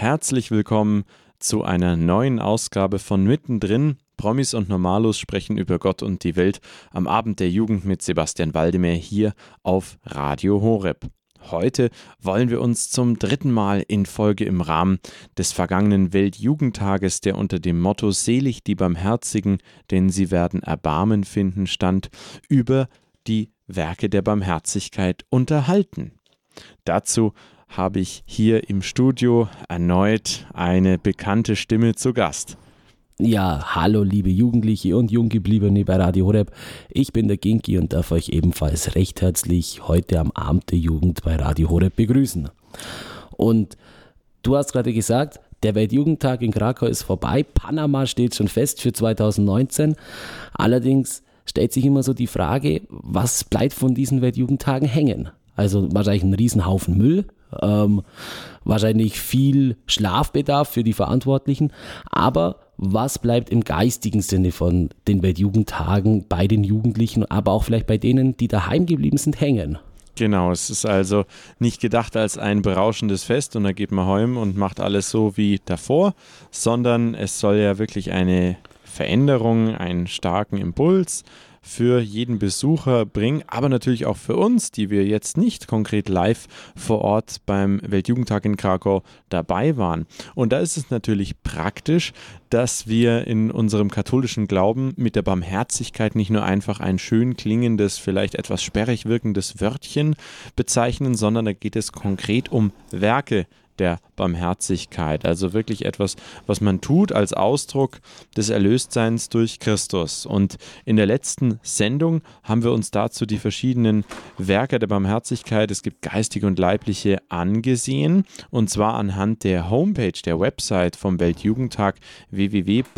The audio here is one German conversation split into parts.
Herzlich willkommen zu einer neuen Ausgabe von Mittendrin. Promis und Normalos sprechen über Gott und die Welt am Abend der Jugend mit Sebastian Waldemar hier auf Radio Horeb. Heute wollen wir uns zum dritten Mal in Folge im Rahmen des vergangenen Weltjugendtages, der unter dem Motto Selig die Barmherzigen, denn sie werden Erbarmen finden stand, über die Werke der Barmherzigkeit unterhalten. Dazu habe ich hier im Studio erneut eine bekannte Stimme zu Gast. Ja, hallo liebe Jugendliche und Junggebliebene bei Radio Horeb. Ich bin der Ginki und darf euch ebenfalls recht herzlich heute am Abend der Jugend bei Radio Horeb begrüßen. Und du hast gerade gesagt, der Weltjugendtag in Krakau ist vorbei. Panama steht schon fest für 2019. Allerdings stellt sich immer so die Frage, was bleibt von diesen Weltjugendtagen hängen? Also wahrscheinlich ein Riesenhaufen Müll, ähm, wahrscheinlich viel Schlafbedarf für die Verantwortlichen, aber was bleibt im geistigen Sinne von den Weltjugendtagen bei den Jugendlichen, aber auch vielleicht bei denen, die daheim geblieben sind, hängen? Genau, es ist also nicht gedacht als ein berauschendes Fest und da geht man heim und macht alles so wie davor, sondern es soll ja wirklich eine Veränderung, einen starken Impuls, für jeden Besucher bringen, aber natürlich auch für uns, die wir jetzt nicht konkret live vor Ort beim Weltjugendtag in Krakau dabei waren. Und da ist es natürlich praktisch, dass wir in unserem katholischen Glauben mit der Barmherzigkeit nicht nur einfach ein schön klingendes, vielleicht etwas sperrig wirkendes Wörtchen bezeichnen, sondern da geht es konkret um Werke der Barmherzigkeit. Also wirklich etwas, was man tut als Ausdruck des Erlöstseins durch Christus. Und in der letzten Sendung haben wir uns dazu die verschiedenen Werke der Barmherzigkeit, es gibt geistige und leibliche, angesehen. Und zwar anhand der Homepage, der Website vom Weltjugendtag www.wjt.de.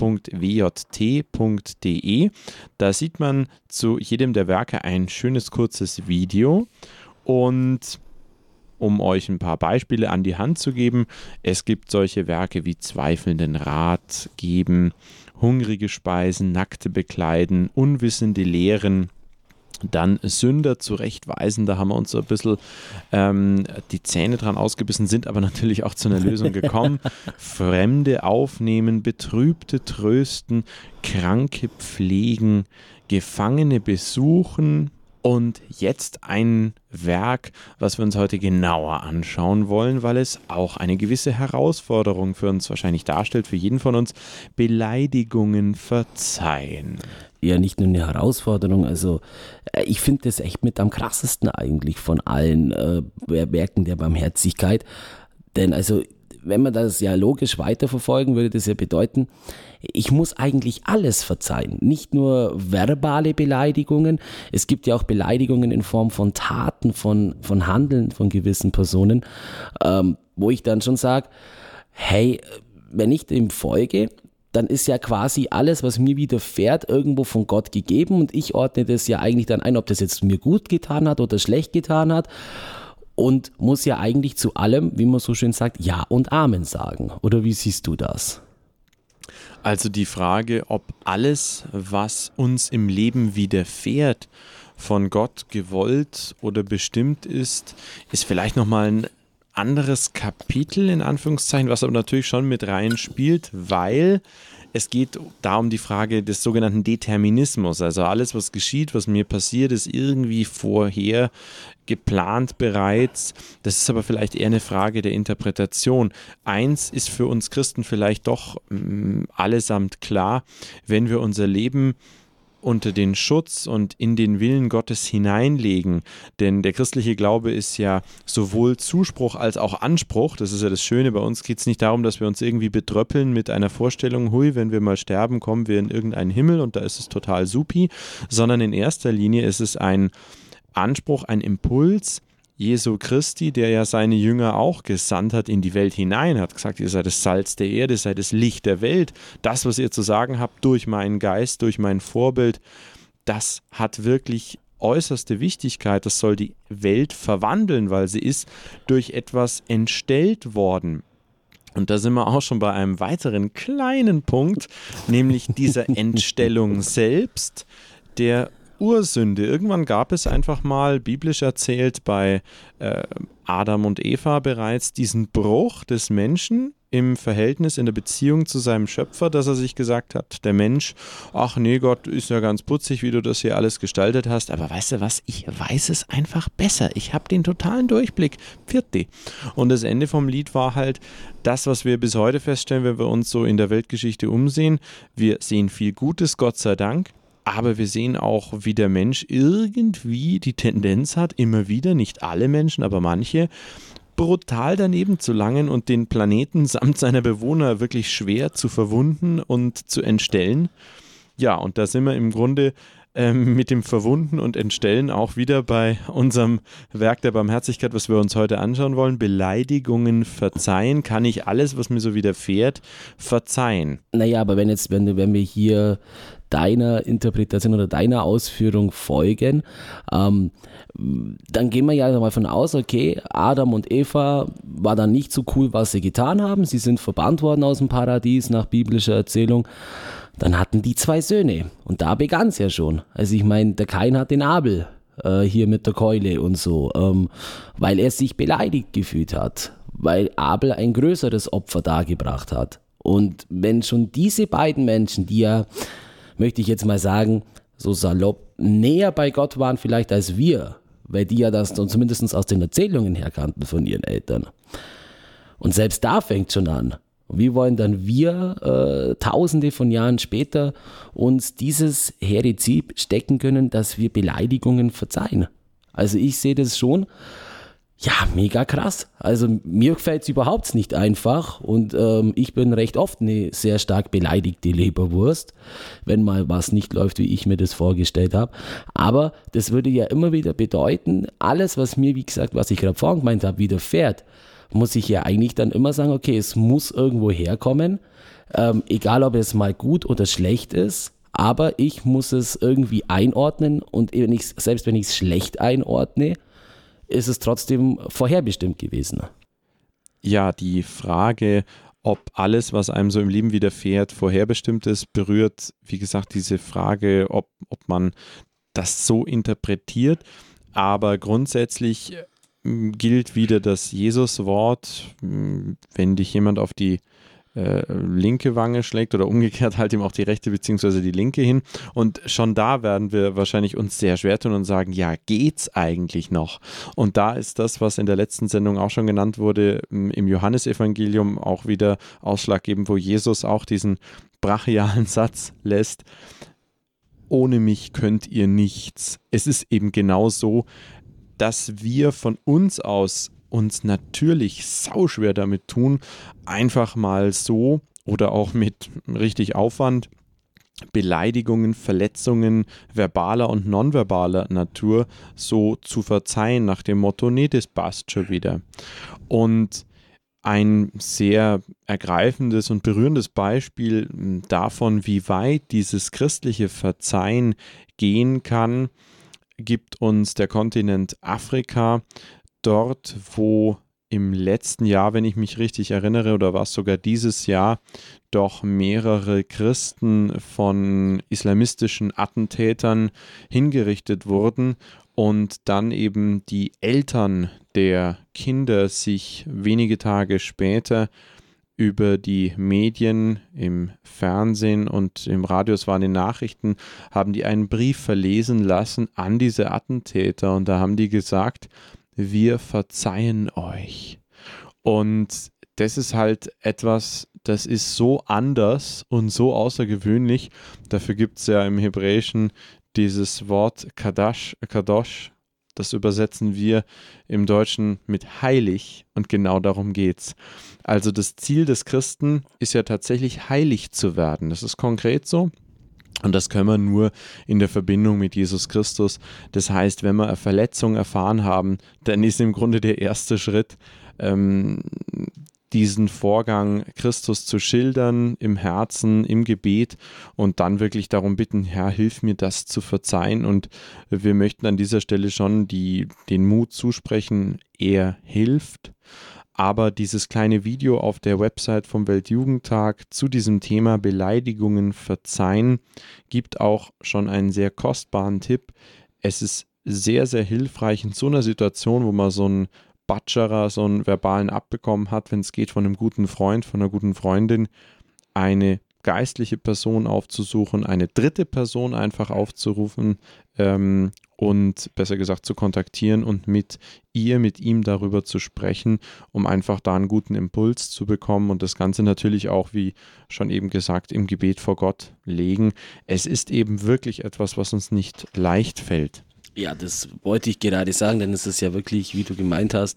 Da sieht man zu jedem der Werke ein schönes kurzes Video. Und um euch ein paar Beispiele an die Hand zu geben. Es gibt solche Werke wie Zweifelnden Rat geben, hungrige Speisen, nackte bekleiden, unwissende Lehren. Dann Sünder zurechtweisen, da haben wir uns so ein bisschen ähm, die Zähne dran ausgebissen, sind aber natürlich auch zu einer Lösung gekommen. Fremde aufnehmen, Betrübte trösten, Kranke pflegen, Gefangene besuchen, und jetzt ein Werk, was wir uns heute genauer anschauen wollen, weil es auch eine gewisse Herausforderung für uns wahrscheinlich darstellt, für jeden von uns, Beleidigungen verzeihen. Ja, nicht nur eine Herausforderung, also äh, ich finde das echt mit am krassesten eigentlich von allen äh, Werken der Barmherzigkeit. Denn also wenn man das ja logisch weiterverfolgen, würde das ja bedeuten, ich muss eigentlich alles verzeihen. Nicht nur verbale Beleidigungen, es gibt ja auch Beleidigungen in Form von Taten, von, von Handeln von gewissen Personen, ähm, wo ich dann schon sage, hey, wenn ich dem folge, dann ist ja quasi alles, was mir widerfährt, irgendwo von Gott gegeben und ich ordne das ja eigentlich dann ein, ob das jetzt mir gut getan hat oder schlecht getan hat und muss ja eigentlich zu allem, wie man so schön sagt, Ja und Amen sagen. Oder wie siehst du das? Also die Frage, ob alles, was uns im Leben widerfährt, von Gott gewollt oder bestimmt ist, ist vielleicht nochmal ein anderes Kapitel in Anführungszeichen, was aber natürlich schon mit rein spielt, weil es geht da um die Frage des sogenannten Determinismus. Also alles, was geschieht, was mir passiert, ist irgendwie vorher geplant bereits. Das ist aber vielleicht eher eine Frage der Interpretation. Eins ist für uns Christen vielleicht doch mh, mm, allesamt klar, wenn wir unser Leben unter den Schutz und in den Willen Gottes hineinlegen. Denn der christliche Glaube ist ja sowohl Zuspruch als auch Anspruch. Das ist ja das Schöne. Bei uns geht es nicht darum, dass wir uns irgendwie betröppeln mit einer Vorstellung, hui, wenn wir mal sterben, kommen wir in irgendeinen Himmel und da ist es total supi, sondern in erster Linie ist es ein Anspruch, ein Impuls, Jesu Christi, der ja seine Jünger auch gesandt hat in die Welt hinein, hat gesagt, ihr seid das Salz der Erde, seid das Licht der Welt. Das, was ihr zu sagen habt durch meinen Geist, durch mein Vorbild, das hat wirklich äußerste Wichtigkeit. Das soll die Welt verwandeln, weil sie ist durch etwas entstellt worden. Und da sind wir auch schon bei einem weiteren kleinen Punkt, nämlich dieser Entstellung selbst, der Ursünde. Irgendwann gab es einfach mal, biblisch erzählt, bei äh, Adam und Eva bereits diesen Bruch des Menschen im Verhältnis, in der Beziehung zu seinem Schöpfer, dass er sich gesagt hat, der Mensch, ach nee, Gott ist ja ganz putzig, wie du das hier alles gestaltet hast, aber weißt du was, ich weiß es einfach besser. Ich habe den totalen Durchblick. Vierte. Und das Ende vom Lied war halt das, was wir bis heute feststellen, wenn wir uns so in der Weltgeschichte umsehen. Wir sehen viel Gutes, Gott sei Dank, aber wir sehen auch, wie der Mensch irgendwie die Tendenz hat, immer wieder, nicht alle Menschen, aber manche, brutal daneben zu langen und den Planeten samt seiner Bewohner wirklich schwer zu verwunden und zu entstellen. Ja, und da sind wir im Grunde ähm, mit dem Verwunden und Entstellen auch wieder bei unserem Werk der Barmherzigkeit, was wir uns heute anschauen wollen. Beleidigungen verzeihen. Kann ich alles, was mir so widerfährt, verzeihen? Naja, aber wenn jetzt, wenn, wenn wir hier deiner Interpretation oder deiner Ausführung folgen, ähm, dann gehen wir ja mal von aus, okay, Adam und Eva war dann nicht so cool, was sie getan haben. Sie sind verbannt worden aus dem Paradies nach biblischer Erzählung. Dann hatten die zwei Söhne und da begann es ja schon. Also ich meine, der Kain hat den Abel äh, hier mit der Keule und so, ähm, weil er sich beleidigt gefühlt hat, weil Abel ein größeres Opfer dargebracht hat. Und wenn schon diese beiden Menschen, die ja möchte ich jetzt mal sagen, so salopp näher bei Gott waren vielleicht als wir, weil die ja das zumindest aus den Erzählungen her kannten von ihren Eltern. Und selbst da fängt schon an. wie wollen dann wir, äh, tausende von Jahren später, uns dieses Herizid stecken können, dass wir Beleidigungen verzeihen? Also ich sehe das schon ja, mega krass. Also mir gefällt es überhaupt nicht einfach und ähm, ich bin recht oft eine sehr stark beleidigte Leberwurst, wenn mal was nicht läuft, wie ich mir das vorgestellt habe. Aber das würde ja immer wieder bedeuten, alles, was mir, wie gesagt, was ich gerade vorhin gemeint habe, widerfährt, muss ich ja eigentlich dann immer sagen, okay, es muss irgendwo herkommen, ähm, egal ob es mal gut oder schlecht ist, aber ich muss es irgendwie einordnen und wenn selbst wenn ich es schlecht einordne, ist es trotzdem vorherbestimmt gewesen. Ja, die Frage, ob alles, was einem so im Leben widerfährt, vorherbestimmt ist, berührt, wie gesagt, diese Frage, ob, ob man das so interpretiert. Aber grundsätzlich mm, gilt wieder das Jesus-Wort, mm, wenn dich jemand auf die äh, linke Wange schlägt oder umgekehrt halt ihm auch die rechte bzw. die linke hin. Und schon da werden wir wahrscheinlich uns sehr schwer tun und sagen, ja, geht's eigentlich noch? Und da ist das, was in der letzten Sendung auch schon genannt wurde, im Johannesevangelium auch wieder ausschlaggebend, wo Jesus auch diesen brachialen Satz lässt. Ohne mich könnt ihr nichts. Es ist eben genau so, dass wir von uns aus uns natürlich sauschwer damit tun, einfach mal so oder auch mit richtig Aufwand Beleidigungen, Verletzungen verbaler und nonverbaler Natur so zu verzeihen, nach dem Motto, nee, das passt schon wieder. Und ein sehr ergreifendes und berührendes Beispiel davon, wie weit dieses christliche Verzeihen gehen kann, gibt uns der Kontinent Afrika, dort, wo im letzten Jahr, wenn ich mich richtig erinnere, oder war es sogar dieses Jahr, doch mehrere Christen von islamistischen Attentätern hingerichtet wurden und dann eben die Eltern der Kinder sich wenige Tage später über die Medien, im Fernsehen und im Radio, es waren die Nachrichten, haben die einen Brief verlesen lassen an diese Attentäter und da haben die gesagt, wir verzeihen euch. Und das ist halt etwas, das ist so anders und so außergewöhnlich. Dafür gibt es ja im Hebräischen dieses Wort Kadash, Kadosh. Das übersetzen wir im Deutschen mit heilig und genau darum geht's. Also das Ziel des Christen ist ja tatsächlich heilig zu werden. Das ist konkret so. Und das können wir nur in der Verbindung mit Jesus Christus. Das heißt, wenn wir eine Verletzung erfahren haben, dann ist im Grunde der erste Schritt, ähm, diesen Vorgang Christus zu schildern im Herzen, im Gebet und dann wirklich darum bitten, Herr, hilf mir das zu verzeihen. Und wir möchten an dieser Stelle schon die, den Mut zusprechen, er hilft Aber dieses kleine Video auf der Website vom Weltjugendtag zu diesem Thema Beleidigungen verzeihen gibt auch schon einen sehr kostbaren Tipp. Es ist sehr, sehr hilfreich in so einer Situation, wo man so einen Batscherer, so einen verbalen abbekommen hat, wenn es geht von einem guten Freund, von einer guten Freundin, eine geistliche Person aufzusuchen, eine dritte Person einfach aufzurufen ähm, und besser gesagt zu kontaktieren und mit ihr, mit ihm darüber zu sprechen, um einfach da einen guten Impuls zu bekommen und das Ganze natürlich auch, wie schon eben gesagt, im Gebet vor Gott legen. Es ist eben wirklich etwas, was uns nicht leicht fällt. Ja, das wollte ich gerade sagen, denn es ist ja wirklich, wie du gemeint hast,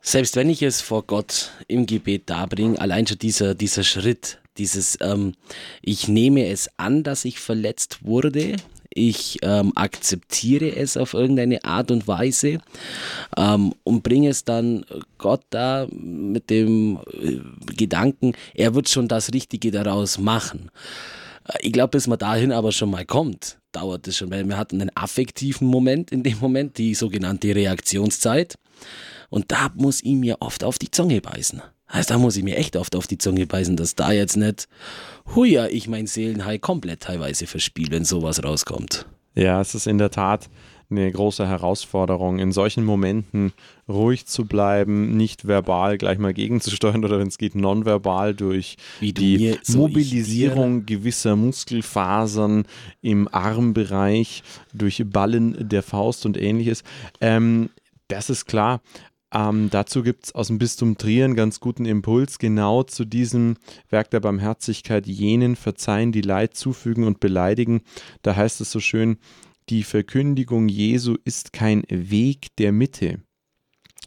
selbst wenn ich es vor Gott im Gebet darbringe, allein schon dieser, dieser Schritt, dieses, ähm, ich nehme es an, dass ich verletzt wurde, ich ähm, akzeptiere es auf irgendeine Art und Weise ähm, und bringe es dann Gott da mit dem äh, Gedanken, er wird schon das Richtige daraus machen. Ich glaube, bis man dahin aber schon mal kommt, dauert es schon, weil wir hatten einen affektiven Moment in dem Moment, die sogenannte Reaktionszeit. Und da muss ich mir oft auf die Zunge beißen. Also da muss ich mir echt oft auf die Zunge beißen, dass da jetzt nicht, huja, ich mein Seelenhai komplett teilweise verspiele, wenn sowas rauskommt. Ja, es ist in der Tat eine große Herausforderung, in solchen Momenten ruhig zu bleiben, nicht verbal gleich mal gegenzusteuern oder wenn es geht, nonverbal durch die so Mobilisierung gewisser Muskelfasern im Armbereich, durch Ballen der Faust und ähnliches. Ähm, das ist klar. Ähm, dazu gibt es aus dem Bistum Trier einen ganz guten Impuls, genau zu diesem Werk der Barmherzigkeit, jenen verzeihen, die Leid zufügen und beleidigen. Da heißt es so schön, die Verkündigung Jesu ist kein Weg der Mitte.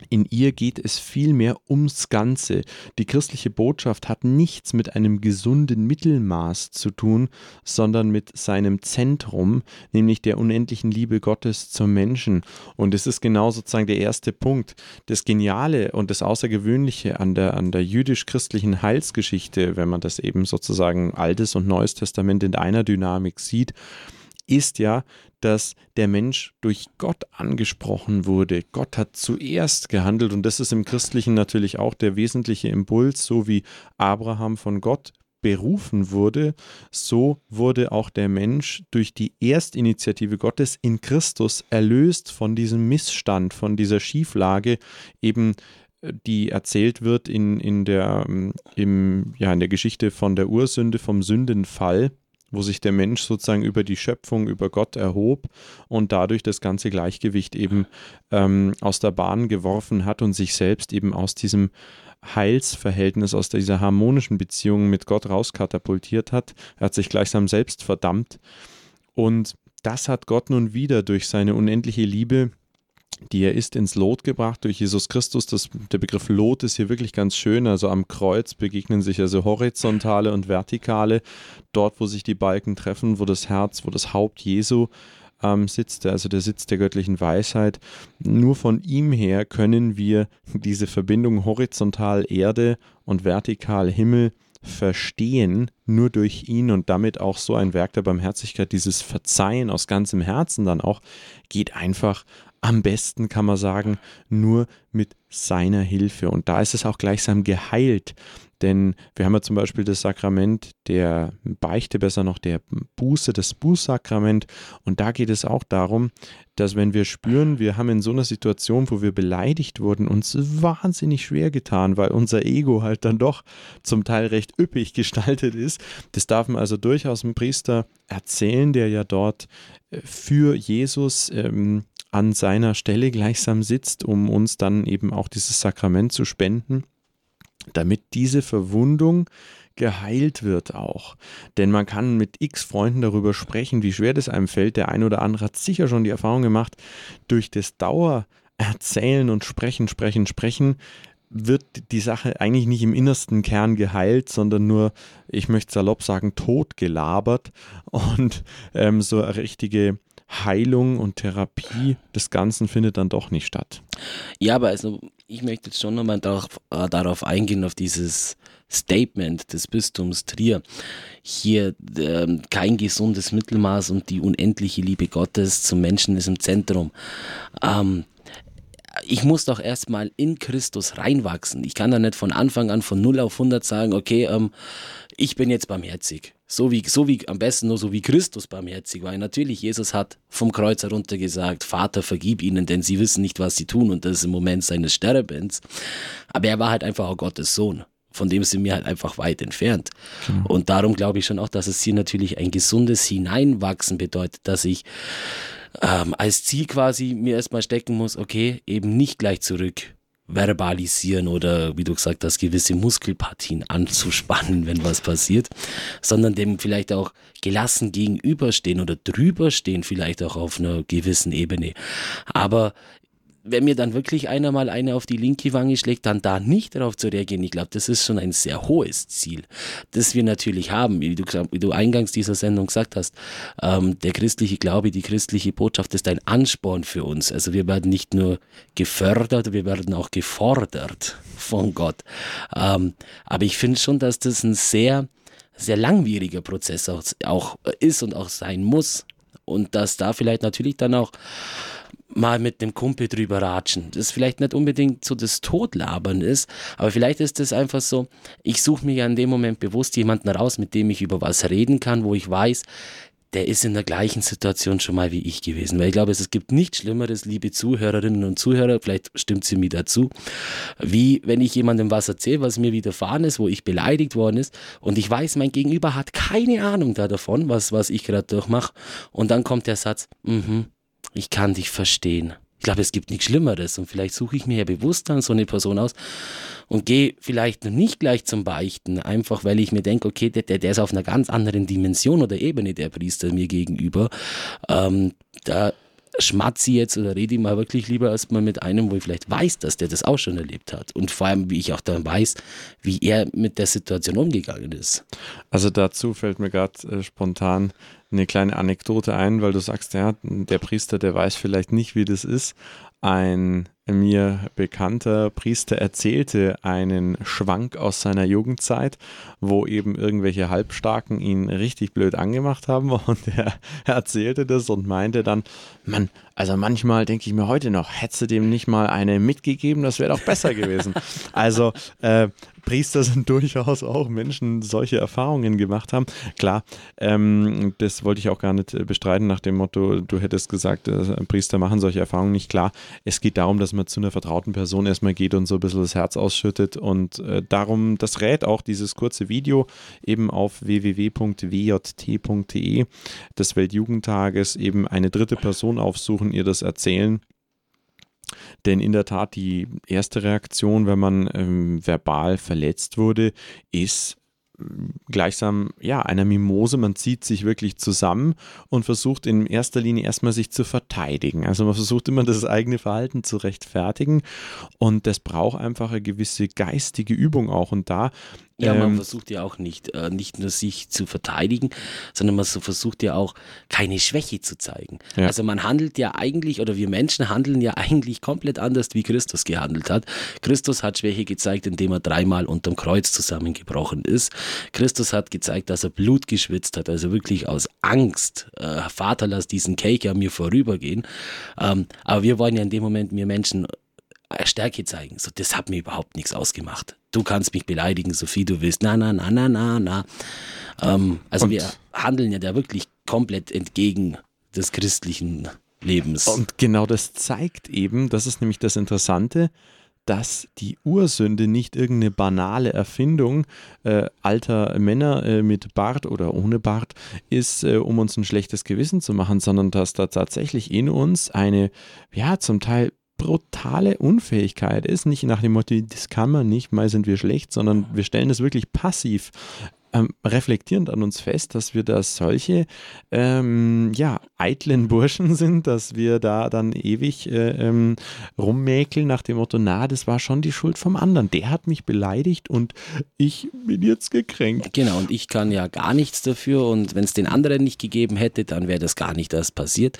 In ihr geht es vielmehr ums Ganze. Die christliche Botschaft hat nichts mit einem gesunden Mittelmaß zu tun, sondern mit seinem Zentrum, nämlich der unendlichen Liebe Gottes zum Menschen. Und es ist genau sozusagen der erste Punkt. Das Geniale und das Außergewöhnliche an der, an der jüdisch-christlichen Heilsgeschichte, wenn man das eben sozusagen Altes und Neues Testament in einer Dynamik sieht, ist ja, dass der Mensch durch Gott angesprochen wurde. Gott hat zuerst gehandelt und das ist im Christlichen natürlich auch der wesentliche Impuls, so wie Abraham von Gott berufen wurde, so wurde auch der Mensch durch die Erstinitiative Gottes in Christus erlöst von diesem Missstand, von dieser Schieflage, eben äh, die erzählt wird in, in, der, ähm, im, ja, in der Geschichte von der Ursünde, vom Sündenfall wo sich der Mensch sozusagen über die Schöpfung, über Gott erhob und dadurch das ganze Gleichgewicht eben ähm, aus der Bahn geworfen hat und sich selbst eben aus diesem Heilsverhältnis, aus dieser harmonischen Beziehung mit Gott rauskatapultiert hat. Er hat sich gleichsam selbst verdammt. Und das hat Gott nun wieder durch seine unendliche Liebe die er ist ins Lot gebracht durch Jesus Christus. Das, der Begriff Lot ist hier wirklich ganz schön. Also am Kreuz begegnen sich also horizontale und vertikale. Dort, wo sich die Balken treffen, wo das Herz, wo das Haupt Jesu ähm, sitzt, also der Sitz der göttlichen Weisheit. Nur von ihm her können wir diese Verbindung horizontal Erde und vertikal Himmel verstehen, nur durch ihn und damit auch so ein Werk der Barmherzigkeit, dieses Verzeihen aus ganzem Herzen dann auch, geht einfach am besten kann man sagen, nur mit seiner Hilfe. Und da ist es auch gleichsam geheilt. Denn wir haben ja zum Beispiel das Sakrament der Beichte, besser noch der Buße, das Bußsakrament. Und da geht es auch darum, dass wenn wir spüren, wir haben in so einer Situation, wo wir beleidigt wurden, uns wahnsinnig schwer getan, weil unser Ego halt dann doch zum Teil recht üppig gestaltet ist. Das darf man also durchaus dem Priester erzählen, der ja dort äh, für Jesus ähm, an seiner Stelle gleichsam sitzt, um uns dann eben auch dieses Sakrament zu spenden, damit diese Verwundung geheilt wird auch. Denn man kann mit x Freunden darüber sprechen, wie schwer das einem fällt. Der ein oder andere hat sicher schon die Erfahrung gemacht, durch das Dauererzählen und Sprechen, Sprechen, Sprechen wird die Sache eigentlich nicht im innersten Kern geheilt, sondern nur, ich möchte salopp sagen, totgelabert und ähm, so eine richtige Heilung und Therapie des Ganzen findet dann doch nicht statt. Ja, aber also ich möchte jetzt schon nochmal darauf, äh, darauf eingehen, auf dieses Statement des Bistums Trier. Hier äh, kein gesundes Mittelmaß und die unendliche Liebe Gottes zum Menschen ist im Zentrum. Ähm, ich muss doch erstmal in Christus reinwachsen. Ich kann da nicht von Anfang an von 0 auf 100 sagen, okay, ähm, ich bin jetzt barmherzig. So wie, so wie, am besten nur so wie Christus barmherzig war. Natürlich, Jesus hat vom Kreuz herunter gesagt, Vater, vergib ihnen, denn sie wissen nicht, was sie tun und das ist im Moment seines Sterbens. Aber er war halt einfach auch Gottes Sohn. Von dem sind wir halt einfach weit entfernt. Genau. Und darum glaube ich schon auch, dass es hier natürlich ein gesundes Hineinwachsen bedeutet, dass ich ähm, als Ziel quasi mir erstmal stecken muss, okay, eben nicht gleich zurück verbalisieren oder wie du gesagt hast, gewisse Muskelpartien anzuspannen, wenn was passiert, sondern dem vielleicht auch gelassen gegenüberstehen oder drüberstehen, vielleicht auch auf einer gewissen Ebene. Aber wenn mir dann wirklich einer mal eine auf die linke Wange schlägt, dann da nicht darauf zu reagieren, ich glaube, das ist schon ein sehr hohes Ziel, das wir natürlich haben, wie du, wie du eingangs dieser Sendung gesagt hast. Ähm, der christliche Glaube, die christliche Botschaft ist ein Ansporn für uns. Also wir werden nicht nur gefördert, wir werden auch gefordert von Gott. Ähm, aber ich finde schon, dass das ein sehr, sehr langwieriger Prozess auch, auch ist und auch sein muss. Und dass da vielleicht natürlich dann auch mal mit einem Kumpel drüber ratschen. Das vielleicht nicht unbedingt so das Todlabern ist, aber vielleicht ist es einfach so, ich suche mir ja in dem Moment bewusst jemanden raus, mit dem ich über was reden kann, wo ich weiß, der ist in der gleichen Situation schon mal wie ich gewesen. Weil ich glaube, es gibt nichts Schlimmeres, liebe Zuhörerinnen und Zuhörer, vielleicht stimmt sie mir dazu, wie wenn ich jemandem was erzähle, was mir widerfahren ist, wo ich beleidigt worden ist und ich weiß, mein Gegenüber hat keine Ahnung da davon, was, was ich gerade durchmache. Und dann kommt der Satz, mhm, ich kann dich verstehen. Ich glaube, es gibt nichts Schlimmeres und vielleicht suche ich mir ja bewusst dann so eine Person aus und gehe vielleicht nicht gleich zum Beichten, einfach weil ich mir denke, okay, der, der ist auf einer ganz anderen Dimension oder Ebene, der Priester mir gegenüber. Ähm, da schmatze jetzt oder rede ich mal wirklich lieber erstmal mit einem, wo ich vielleicht weiß, dass der das auch schon erlebt hat. Und vor allem, wie ich auch dann weiß, wie er mit der Situation umgegangen ist. Also dazu fällt mir gerade äh, spontan eine kleine Anekdote ein, weil du sagst, ja, der Priester, der weiß vielleicht nicht, wie das ist. Ein mir bekannter Priester erzählte einen Schwank aus seiner Jugendzeit, wo eben irgendwelche Halbstarken ihn richtig blöd angemacht haben und er erzählte das und meinte dann, Mann, also manchmal denke ich mir heute noch, hättest du dem nicht mal eine mitgegeben, das wäre doch besser gewesen. also äh, Priester sind durchaus auch Menschen, die solche Erfahrungen gemacht haben. Klar, ähm, das wollte ich auch gar nicht bestreiten nach dem Motto, du hättest gesagt, äh, Priester machen solche Erfahrungen nicht. Klar, es geht darum, dass man zu einer vertrauten Person erstmal geht und so ein bisschen das Herz ausschüttet. Und äh, darum, das rät auch dieses kurze Video eben auf www.wjt.de des Weltjugendtages eben eine dritte Person aufsuchen, ihr das erzählen. Denn in der Tat, die erste Reaktion, wenn man ähm, verbal verletzt wurde, ist gleichsam ja einer Mimose. Man zieht sich wirklich zusammen und versucht in erster Linie erstmal sich zu verteidigen. Also man versucht immer das eigene Verhalten zu rechtfertigen und das braucht einfach eine gewisse geistige Übung auch. Und da ja, man ähm, versucht ja auch nicht, äh, nicht nur sich zu verteidigen, sondern man so versucht ja auch keine Schwäche zu zeigen. Ja. Also man handelt ja eigentlich, oder wir Menschen handeln ja eigentlich komplett anders, wie Christus gehandelt hat. Christus hat Schwäche gezeigt, indem er dreimal unterm Kreuz zusammengebrochen ist. Christus hat gezeigt, dass er Blut geschwitzt hat, also wirklich aus Angst, äh, Vater, lass diesen Cake an mir vorübergehen. Ähm, aber wir wollen ja in dem Moment, wir Menschen, Stärke zeigen. So, das hat mir überhaupt nichts ausgemacht. Du kannst mich beleidigen, so viel du willst. Na, na, na, na, na, na. Ähm, also und wir handeln ja da wirklich komplett entgegen des christlichen Lebens. Und genau das zeigt eben, das ist nämlich das Interessante, dass die Ursünde nicht irgendeine banale Erfindung äh, alter Männer äh, mit Bart oder ohne Bart ist, äh, um uns ein schlechtes Gewissen zu machen, sondern dass da tatsächlich in uns eine, ja, zum Teil brutale Unfähigkeit ist. Nicht nach dem Motto, das kann man nicht, mal sind wir schlecht, sondern wir stellen das wirklich passiv ähm, reflektierend an uns fest, dass wir da solche ähm, ja, eitlen Burschen sind, dass wir da dann ewig äh, ähm, rummäkeln nach dem Motto, na, das war schon die Schuld vom anderen. Der hat mich beleidigt und ich bin jetzt gekränkt. Genau, und ich kann ja gar nichts dafür und wenn es den anderen nicht gegeben hätte, dann wäre das gar nicht erst passiert.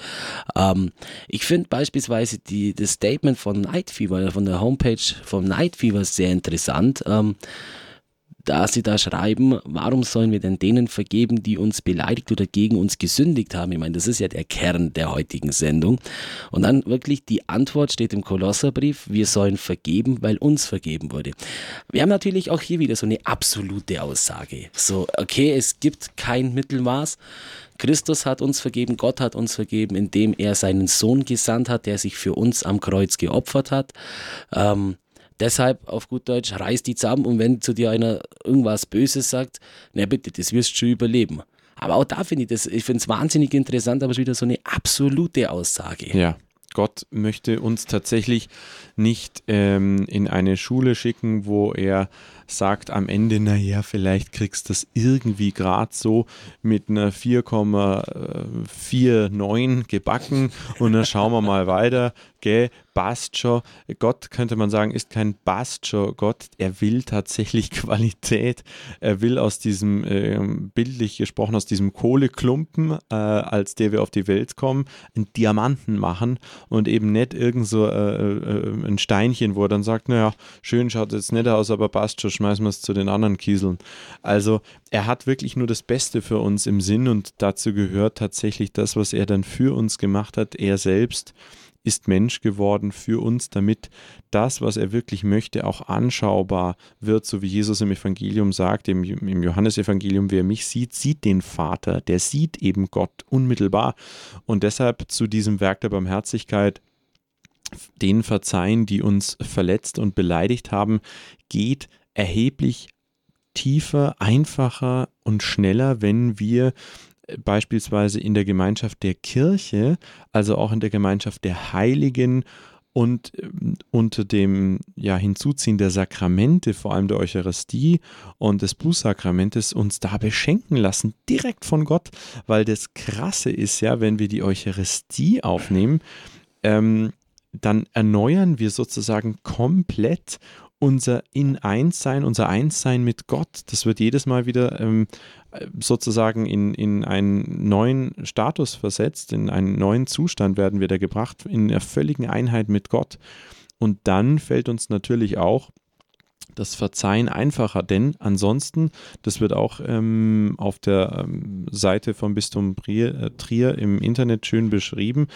Ähm, ich finde beispielsweise die, das Statement von Night Fever, von der Homepage vom Night Fever sehr interessant. Da sie da schreiben, warum sollen wir denn denen vergeben, die uns beleidigt oder gegen uns gesündigt haben? Ich meine, das ist ja der Kern der heutigen Sendung. Und dann wirklich die Antwort steht im Kolosserbrief, wir sollen vergeben, weil uns vergeben wurde. Wir haben natürlich auch hier wieder so eine absolute Aussage. So, okay, es gibt kein Mittelmaß. Christus hat uns vergeben, Gott hat uns vergeben, indem er seinen Sohn gesandt hat, der sich für uns am Kreuz geopfert hat. Ähm, deshalb auf gut Deutsch, reiß die zusammen und wenn zu dir einer irgendwas Böses sagt, na bitte, das wirst du schon überleben. Aber auch da finde ich das, ich finde es wahnsinnig interessant, aber es ist wieder so eine absolute Aussage. Ja. Gott möchte uns tatsächlich nicht ähm, in eine Schule schicken, wo er sagt am Ende, naja, vielleicht kriegst du das irgendwie gerade so mit einer 4,49 gebacken und dann schauen wir mal weiter, gell, schon. Gott, könnte man sagen, ist kein schon Gott, er will tatsächlich Qualität. Er will aus diesem, äh, bildlich gesprochen, aus diesem Kohleklumpen, äh, als der wir auf die Welt kommen, einen Diamanten machen und eben nicht irgend so äh, äh ein Steinchen, wo er dann sagt, naja, schön schaut jetzt nicht aus, aber schon, schmeißen wir es zu den anderen Kieseln. Also er hat wirklich nur das Beste für uns im Sinn und dazu gehört tatsächlich das, was er dann für uns gemacht hat. Er selbst ist Mensch geworden für uns, damit das, was er wirklich möchte, auch anschaubar wird, so wie Jesus im Evangelium sagt, im, im Johannesevangelium, wer mich sieht, sieht den Vater, der sieht eben Gott unmittelbar. Und deshalb zu diesem Werk der Barmherzigkeit denen verzeihen, die uns verletzt und beleidigt haben, geht erheblich tiefer, einfacher und schneller, wenn wir beispielsweise in der Gemeinschaft der Kirche, also auch in der Gemeinschaft der Heiligen und ähm, unter dem ja, Hinzuziehen der Sakramente, vor allem der Eucharistie und des Bußsakramentes, uns da beschenken lassen, direkt von Gott, weil das Krasse ist ja, wenn wir die Eucharistie aufnehmen, ähm, dann erneuern wir sozusagen komplett unser In-Eins-Sein, unser Einssein mit Gott. Das wird jedes Mal wieder ähm, sozusagen in, in einen neuen Status versetzt, in einen neuen Zustand werden wir da gebracht, in einer völligen Einheit mit Gott. Und dann fällt uns natürlich auch das Verzeihen einfacher, denn ansonsten, das wird auch ähm, auf der ähm, Seite vom Bistum Trier, äh, Trier, im Internet schön beschrieben,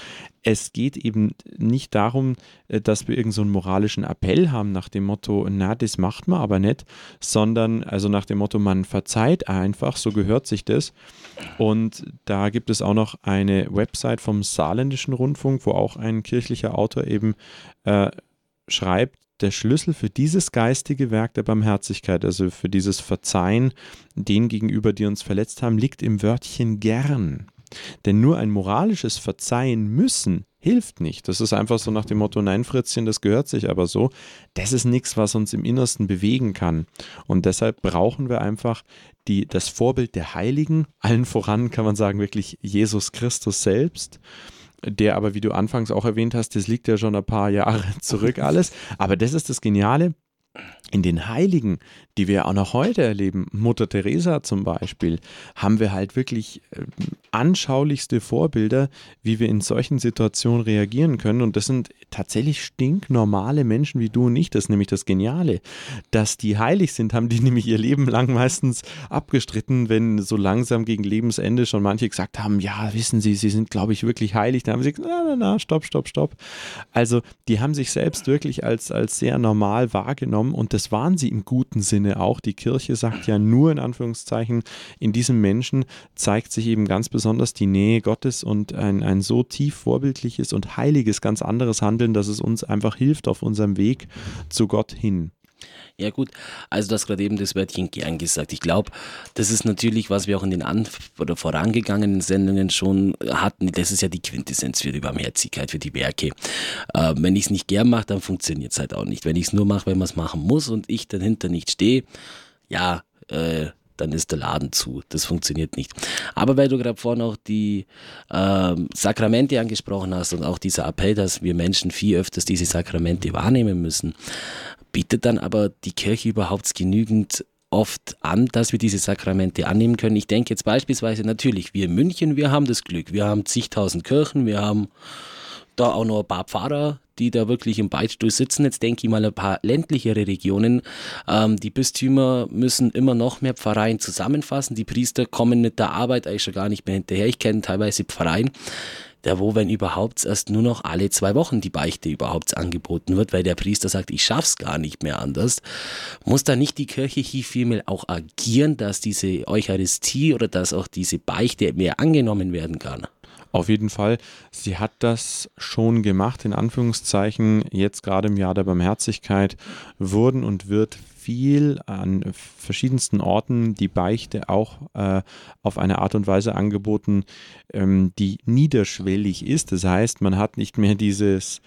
es geht eben nicht darum, äh, dass wir irgendeinen so moralischen Appell haben nach dem Motto, na, das macht man aber nicht, sondern also nach dem Motto, man verzeiht einfach, so gehört sich das. Und da gibt es auch noch eine Website vom Saarländischen Rundfunk, wo auch ein kirchlicher Autor eben äh, schreibt, der Schlüssel für dieses geistige Werk der Barmherzigkeit, also für dieses Verzeihen denen gegenüber, die uns verletzt haben, liegt im Wörtchen gern. Denn nur ein moralisches Verzeihen müssen hilft nicht. Das ist einfach so nach dem Motto, nein, Fritzchen, das gehört sich aber so. Das ist nichts, was uns im Innersten bewegen kann. Und deshalb brauchen wir einfach die, das Vorbild der Heiligen, allen voran kann man sagen, wirklich Jesus Christus selbst der aber, wie du anfangs auch erwähnt hast, das liegt ja schon ein paar Jahre zurück alles. Aber das ist das Geniale in den Heiligen, die wir auch noch heute erleben, Mutter Teresa zum Beispiel, haben wir halt wirklich äh, anschaulichste Vorbilder, wie wir in solchen Situationen reagieren können. Und das sind tatsächlich stinknormale Menschen wie du und ich. Das ist nämlich das Geniale. Dass die heilig sind, haben die nämlich ihr Leben lang meistens abgestritten, wenn so langsam gegen Lebensende schon manche gesagt haben, ja, wissen Sie, Sie sind, glaube ich, wirklich heilig. Da haben sie gesagt, na, na, na, stopp, stopp, stopp. Also die haben sich selbst wirklich als, als sehr normal wahrgenommen und das waren sie im guten Sinne auch. Die Kirche sagt ja nur in Anführungszeichen, in diesem Menschen zeigt sich eben ganz besonders die Nähe Gottes und ein, ein so tief vorbildliches und heiliges, ganz anderes handeln, dass es uns einfach hilft auf unserem Weg zu Gott hin. Ja gut, also du hast gerade eben das Wörtchen gern gesagt. Ich glaube, das ist natürlich, was wir auch in den an oder vorangegangenen Sendungen schon hatten. Das ist ja die Quintessenz für die Barmherzigkeit, für die Werke. Äh, wenn ich es nicht gern mache, dann funktioniert es halt auch nicht. Wenn ich es nur mache, wenn man es machen muss und ich dahinter nicht stehe, ja, äh, dann ist der Laden zu. Das funktioniert nicht. Aber weil du gerade vorhin auch die äh, Sakramente angesprochen hast und auch dieser Appell, dass wir Menschen viel öfters diese Sakramente wahrnehmen müssen, bietet dann aber die Kirche überhaupt genügend oft an, dass wir diese Sakramente annehmen können. Ich denke jetzt beispielsweise natürlich, wir in München, wir haben das Glück, wir haben zigtausend Kirchen, wir haben da auch noch ein paar Pfarrer, die da wirklich im Beichtstuhl sitzen. Jetzt denke ich mal ein paar ländlichere Regionen. Ähm, die Bistümer müssen immer noch mehr Pfarreien zusammenfassen. Die Priester kommen mit der Arbeit eigentlich schon gar nicht mehr hinterher. Ich kenne teilweise Pfarreien, der wo, wenn überhaupt, erst nur noch alle zwei Wochen die Beichte überhaupt angeboten wird, weil der Priester sagt, ich schaff's gar nicht mehr anders. Muss da nicht die Kirche hier vielmehr auch agieren, dass diese Eucharistie oder dass auch diese Beichte mehr angenommen werden kann? Auf jeden Fall, sie hat das schon gemacht, in Anführungszeichen. Jetzt gerade im Jahr der Barmherzigkeit wurden und wird viel an verschiedensten Orten die Beichte auch äh, auf eine Art und Weise angeboten, ähm, die niederschwellig ist. Das heißt, man hat nicht mehr dieses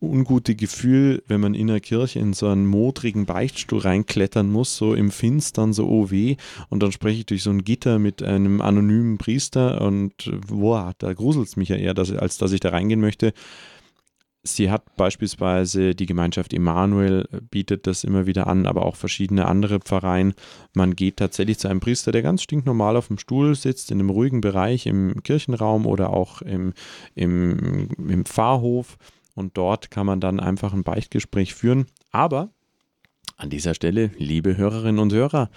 ungute Gefühl, wenn man in der Kirche in so einen modrigen Beichtstuhl reinklettern muss, so im Finstern, so oh weh, und dann spreche ich durch so ein Gitter mit einem anonymen Priester und boah, da gruselt es mich ja eher, dass, als dass ich da reingehen möchte. Sie hat beispielsweise die Gemeinschaft Emanuel bietet das immer wieder an, aber auch verschiedene andere Pfarreien. Man geht tatsächlich zu einem Priester, der ganz stinknormal auf dem Stuhl sitzt, in einem ruhigen Bereich im Kirchenraum oder auch im, im, im Pfarrhof und dort kann man dann einfach ein Beichtgespräch führen. Aber an dieser Stelle, liebe Hörerinnen und Hörer,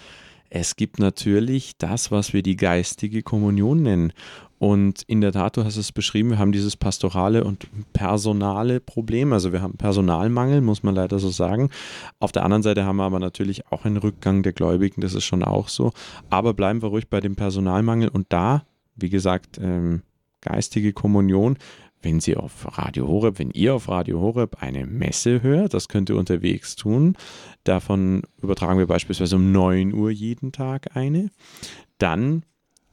es gibt natürlich das, was wir die geistige Kommunion nennen. Und in der Tat, du hast es beschrieben, wir haben dieses pastorale und personale Problem. Also wir haben Personalmangel, muss man leider so sagen. Auf der anderen Seite haben wir aber natürlich auch einen Rückgang der Gläubigen, das ist schon auch so. Aber bleiben wir ruhig bei dem Personalmangel. Und da, wie gesagt, ähm, geistige Kommunion wenn Sie auf Radio Horeb, wenn ihr auf Radio Horeb eine Messe hört, das könnt ihr unterwegs tun. Davon übertragen wir beispielsweise um 9 Uhr jeden Tag eine. Dann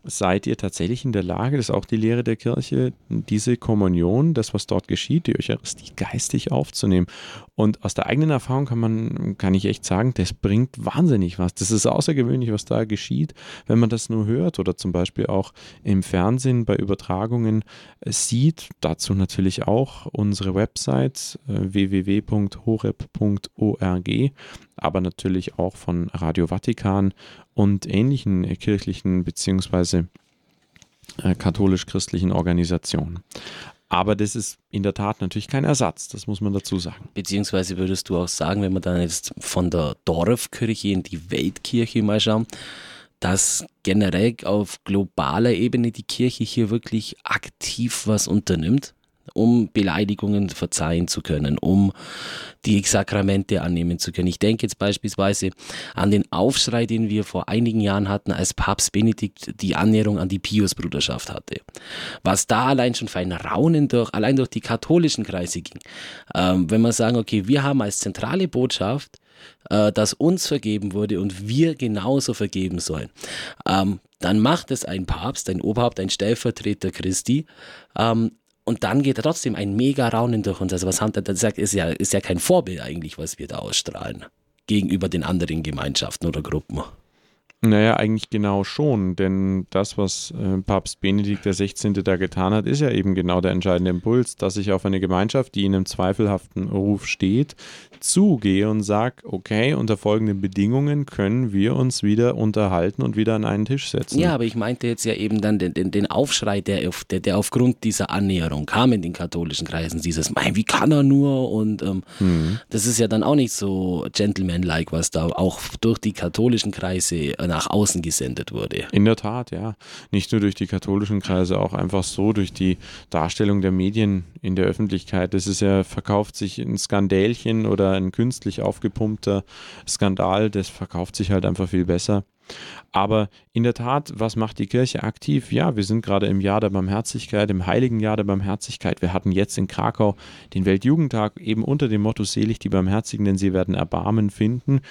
seid ihr tatsächlich in der Lage, das ist auch die Lehre der Kirche, diese Kommunion, das, was dort geschieht, die Eucharistie geistig aufzunehmen. Und aus der eigenen Erfahrung kann man, kann ich echt sagen, das bringt wahnsinnig was. Das ist außergewöhnlich, was da geschieht, wenn man das nur hört oder zum Beispiel auch im Fernsehen bei Übertragungen äh, sieht. Dazu natürlich auch unsere Website äh, www.horeb.org aber natürlich auch von Radio Vatikan und ähnlichen kirchlichen bzw. Äh, katholisch-christlichen Organisationen. Aber das ist in der Tat natürlich kein Ersatz, das muss man dazu sagen. Beziehungsweise würdest du auch sagen, wenn wir dann jetzt von der Dorfkirche in die Weltkirche mal schauen, dass generell auf globaler Ebene die Kirche hier wirklich aktiv was unternimmt? Um Beleidigungen verzeihen zu können, um die Sakramente annehmen zu können. Ich denke jetzt beispielsweise an den Aufschrei, den wir vor einigen Jahren hatten, als Papst Benedikt die Annäherung an die Pius-Bruderschaft hatte. Was da allein schon für ein Raunen durch, allein durch die katholischen Kreise ging. Ähm, wenn wir sagen, okay, wir haben als zentrale Botschaft, äh, dass uns vergeben wurde und wir genauso vergeben sollen. Ähm, dann macht es ein Papst, ein Oberhaupt, ein Stellvertreter Christi, ähm, und dann geht trotzdem ein mega Raunen durch uns. Also was Hunter da sagt, ist ja, ist ja kein Vorbild eigentlich, was wir da ausstrahlen. Gegenüber den anderen Gemeinschaften oder Gruppen. Naja, eigentlich genau schon, denn das, was äh, Papst Benedikt XVI. da getan hat, ist ja eben genau der entscheidende Impuls, dass ich auf eine Gemeinschaft, die in einem zweifelhaften Ruf steht, zugehe und sage, okay, unter folgenden Bedingungen können wir uns wieder unterhalten und wieder an einen Tisch setzen. Ja, aber ich meinte jetzt ja eben dann den, den, den Aufschrei, der, auf, der, der aufgrund dieser Annäherung kam in den katholischen Kreisen, dieses, mein, wie kann er nur? Und ähm, mhm. das ist ja dann auch nicht so gentleman-like, was da auch durch die katholischen Kreise nach außen gesendet wurde. In der Tat, ja. Nicht nur durch die katholischen Kreise, auch einfach so durch die Darstellung der Medien in der Öffentlichkeit. Das ist ja, verkauft sich ein Skandälchen oder ein künstlich aufgepumpter Skandal, das verkauft sich halt einfach viel besser. Aber in der Tat, was macht die Kirche aktiv? Ja, wir sind gerade im Jahr der Barmherzigkeit, im heiligen Jahr der Barmherzigkeit. Wir hatten jetzt in Krakau den Weltjugendtag eben unter dem Motto Selig die Barmherzigen, denn sie werden Erbarmen finden.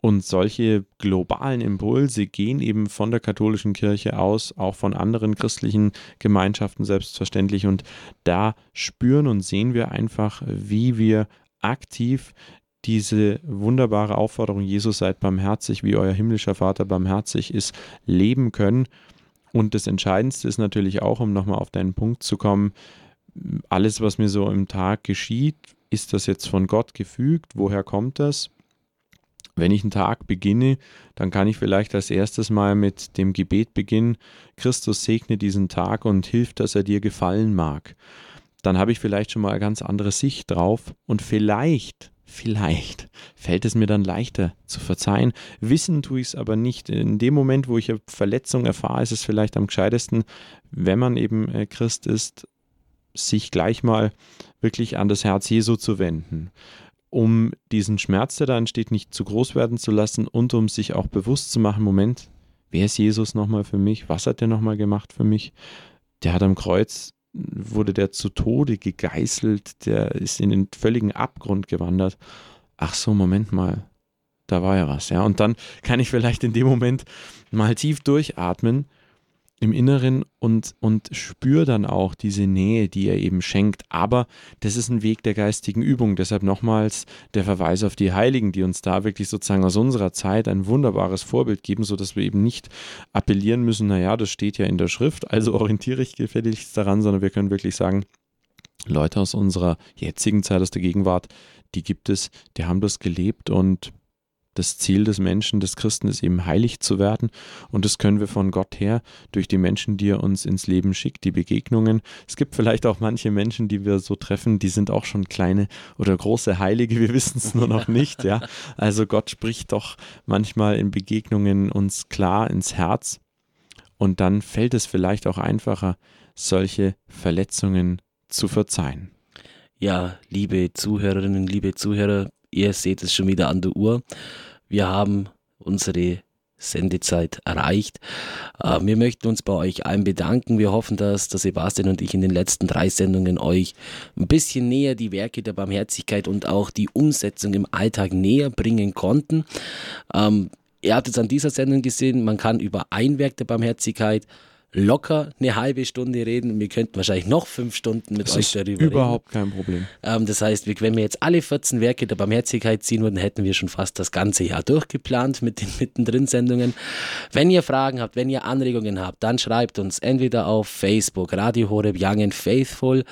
Und solche globalen Impulse gehen eben von der katholischen Kirche aus, auch von anderen christlichen Gemeinschaften selbstverständlich. Und da spüren und sehen wir einfach, wie wir aktiv diese wunderbare Aufforderung, Jesus seid barmherzig, wie euer himmlischer Vater barmherzig ist, leben können. Und das Entscheidendste ist natürlich auch, um nochmal auf deinen Punkt zu kommen, alles, was mir so im Tag geschieht, ist das jetzt von Gott gefügt? Woher kommt das? Wenn ich einen Tag beginne, dann kann ich vielleicht als erstes mal mit dem Gebet beginnen, Christus segne diesen Tag und hilft, dass er dir gefallen mag. dann habe ich vielleicht schon mal eine ganz andere Sicht drauf und vielleicht, vielleicht fällt es mir dann leichter zu verzeihen. Wissen tue ich es aber nicht. In dem Moment, wo ich eine Verletzung erfahre, ist es vielleicht am gescheitesten, wenn man eben äh, Christ ist, sich gleich mal wirklich an das Herz Jesu zu wenden, um diesen Schmerz, der da entsteht, nicht zu groß werden zu lassen und um sich auch bewusst zu machen, Moment, wer ist Jesus nochmal für mich? Was hat er nochmal gemacht für mich? Der hat am Kreuz wurde der zu Tode gegeißelt, der ist in den völligen Abgrund gewandert. Ach so, Moment mal, da war ja was, ja. Und dann kann ich vielleicht in dem Moment mal tief durchatmen im Inneren und, und spüre dann auch diese Nähe, die er eben schenkt. Aber das ist ein Weg der geistigen Übung. Deshalb nochmals der Verweis auf die Heiligen, die uns da wirklich sozusagen aus unserer Zeit ein wunderbares Vorbild geben, sodass wir eben nicht appellieren müssen, naja, das steht ja in der Schrift, also orientiere ich gefälligst daran, sondern wir können wirklich sagen, Leute aus unserer jetzigen Zeit, aus der Gegenwart, die gibt es, die haben das gelebt und das Ziel des Menschen, des Christen ist eben heilig zu werden. Und das können wir von Gott her durch die Menschen, die er uns ins Leben schickt, die Begegnungen. Es gibt vielleicht auch manche Menschen, die wir so treffen, die sind auch schon kleine oder große Heilige, wir wissen es nur noch nicht. Ja, also Gott spricht doch manchmal in Begegnungen uns klar ins Herz. Und dann fällt es vielleicht auch einfacher, solche Verletzungen zu verzeihen. Ja, liebe Zuhörerinnen, liebe Zuhörer, ihr seht es schon wieder an der Uhr. Wir haben unsere Sendezeit erreicht. Äh, wir möchten uns bei euch allen bedanken. Wir hoffen, dass der Sebastian und ich in den letzten drei Sendungen euch ein bisschen näher die Werke der Barmherzigkeit und auch die Umsetzung im Alltag näher bringen konnten. Ähm, ihr habt es an dieser Sendung gesehen, man kann über ein Werk der Barmherzigkeit locker eine halbe Stunde reden. Wir könnten wahrscheinlich noch fünf Stunden mit das euch darüber reden. Überhaupt kein Problem. Ähm, das heißt, wenn wir jetzt alle 14 Werke der Barmherzigkeit ziehen würden, hätten wir schon fast das ganze Jahr durchgeplant mit den Mittendrin-Sendungen. Wenn ihr Fragen habt, wenn ihr Anregungen habt, dann schreibt uns entweder auf Facebook, Radio Horeb Young and Faithful,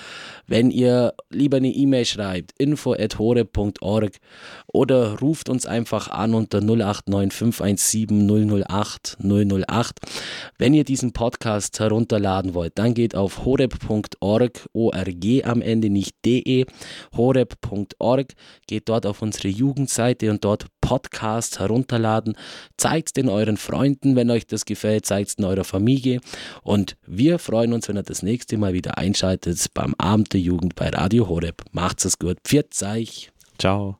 wenn ihr lieber eine E-Mail schreibt, info at horeb.org oder ruft uns einfach an unter 089 517 008 008. Wenn ihr diesen Podcast herunterladen wollt, dann geht auf horeb.org, ORG am Ende, nicht de, horeb.org, geht dort auf unsere Jugendseite und dort Podcast herunterladen. Zeigt es den euren Freunden, wenn euch das gefällt, zeigt es in eurer Familie und wir freuen uns, wenn ihr das nächste Mal wieder einschaltet beim Abend der Jugend bei Radio Horeb. Macht's es gut. Pfiat euch. Ciao.